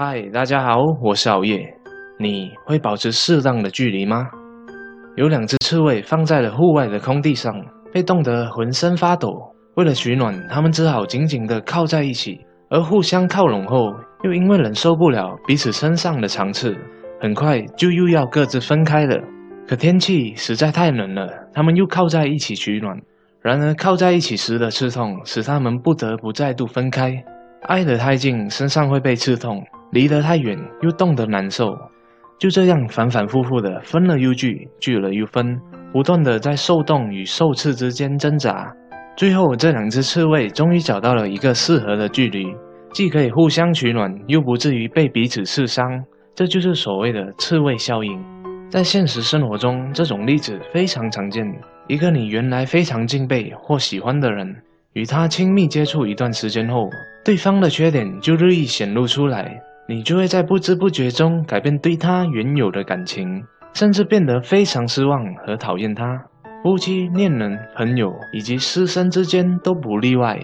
嗨，大家好，我是熬夜。你会保持适当的距离吗？有两只刺猬放在了户外的空地上，被冻得浑身发抖。为了取暖，它们只好紧紧地靠在一起。而互相靠拢后，又因为忍受不了彼此身上的长刺，很快就又要各自分开了。可天气实在太冷了，它们又靠在一起取暖。然而靠在一起时的刺痛，使它们不得不再度分开。挨得太近，身上会被刺痛。离得太远，又冻得难受，就这样反反复复的分了又聚，聚了又分，不断的在受冻与受刺之间挣扎。最后，这两只刺猬终于找到了一个适合的距离，既可以互相取暖，又不至于被彼此刺伤。这就是所谓的刺猬效应。在现实生活中，这种例子非常常见。一个你原来非常敬佩或喜欢的人，与他亲密接触一段时间后，对方的缺点就日益显露出来。你就会在不知不觉中改变对他原有的感情，甚至变得非常失望和讨厌他。夫妻、恋人、朋友以及师生之间都不例外。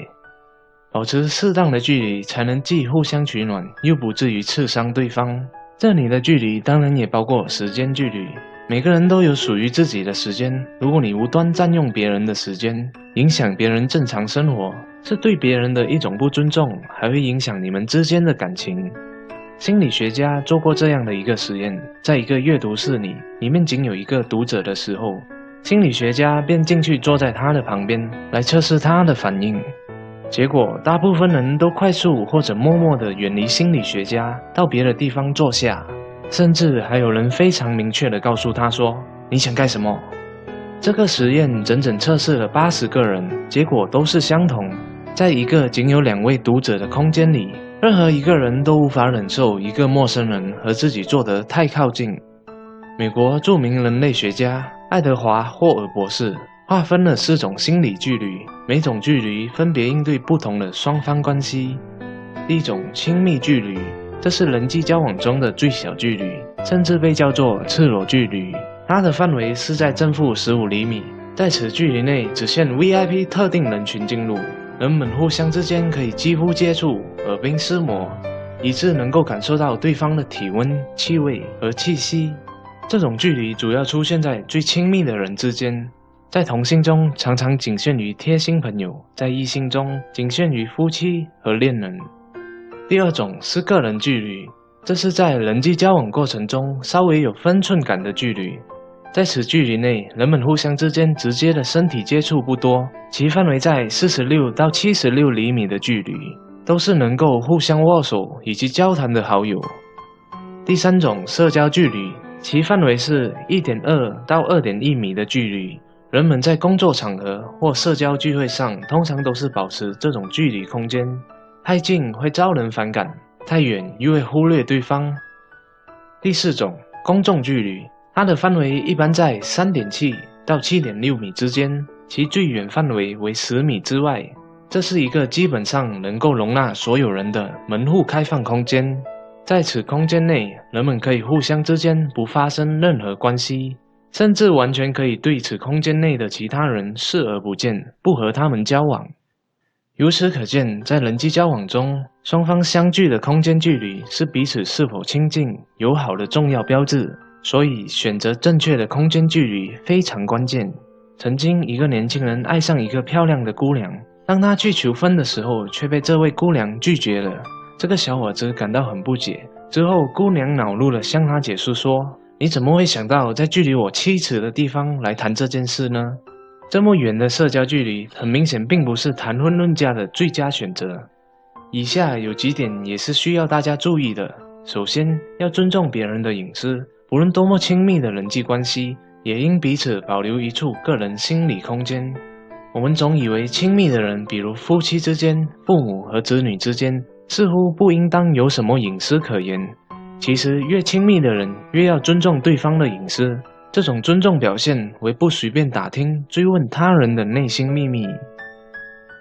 保持适当的距离，才能既互相取暖，又不至于刺伤对方。这里的距离当然也包括时间距离。每个人都有属于自己的时间，如果你无端占用别人的时间，影响别人正常生活，是对别人的一种不尊重，还会影响你们之间的感情。心理学家做过这样的一个实验，在一个阅读室里，里面仅有一个读者的时候，心理学家便进去坐在他的旁边来测试他的反应。结果，大部分人都快速或者默默地远离心理学家，到别的地方坐下，甚至还有人非常明确地告诉他说：“你想干什么？”这个实验整整测试了八十个人，结果都是相同，在一个仅有两位读者的空间里。任何一个人都无法忍受一个陌生人和自己坐得太靠近。美国著名人类学家爱德华·霍尔博士划分了四种心理距离，每种距离分别应对不同的双方关系。一种亲密距离，这是人际交往中的最小距离，甚至被叫做赤裸距离。它的范围是在正负十五厘米，在此距离内只限 VIP 特定人群进入。人们互相之间可以几乎接触，耳鬓厮磨，以致能够感受到对方的体温、气味和气息。这种距离主要出现在最亲密的人之间，在同性中常常仅限于贴心朋友，在异性中仅限于夫妻和恋人。第二种是个人距离，这是在人际交往过程中稍微有分寸感的距离。在此距离内，人们互相之间直接的身体接触不多，其范围在四十六到七十六厘米的距离，都是能够互相握手以及交谈的好友。第三种社交距离，其范围是一点二到二点一米的距离，人们在工作场合或社交聚会上，通常都是保持这种距离空间。太近会招人反感，太远又会忽略对方。第四种公众距离。它的范围一般在三点七到七点六米之间，其最远范围为十米之外。这是一个基本上能够容纳所有人的门户开放空间。在此空间内，人们可以互相之间不发生任何关系，甚至完全可以对此空间内的其他人视而不见，不和他们交往。由此可见，在人际交往中，双方相距的空间距离是彼此是否亲近、友好的重要标志。所以，选择正确的空间距离非常关键。曾经，一个年轻人爱上一个漂亮的姑娘，当他去求婚的时候，却被这位姑娘拒绝了。这个小伙子感到很不解。之后，姑娘恼怒地向他解释说：“你怎么会想到在距离我七尺的地方来谈这件事呢？这么远的社交距离，很明显并不是谈婚论嫁的最佳选择。”以下有几点也是需要大家注意的。首先，要尊重别人的隐私。无论多么亲密的人际关系，也应彼此保留一处个人心理空间。我们总以为亲密的人，比如夫妻之间、父母和子女之间，似乎不应当有什么隐私可言。其实，越亲密的人越要尊重对方的隐私。这种尊重表现为不随便打听、追问他人的内心秘密。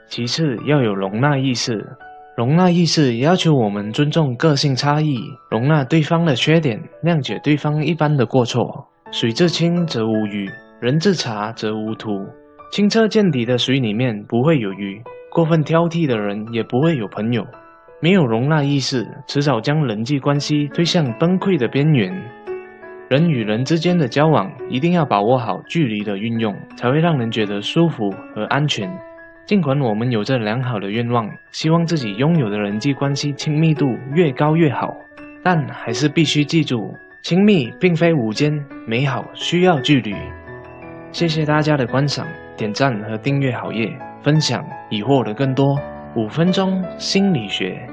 其次，要有容纳意识。容纳意识要求我们尊重个性差异，容纳对方的缺点，谅解对方一般的过错。水至清则无鱼，人至察则无徒。清澈见底的水里面不会有鱼，过分挑剔的人也不会有朋友。没有容纳意识，迟早将人际关系推向崩溃的边缘。人与人之间的交往，一定要把握好距离的运用，才会让人觉得舒服和安全。尽管我们有着良好的愿望，希望自己拥有的人际关系亲密度越高越好，但还是必须记住，亲密并非无间，美好需要距离。谢谢大家的观赏、点赞和订阅好业，分享已获得更多五分钟心理学。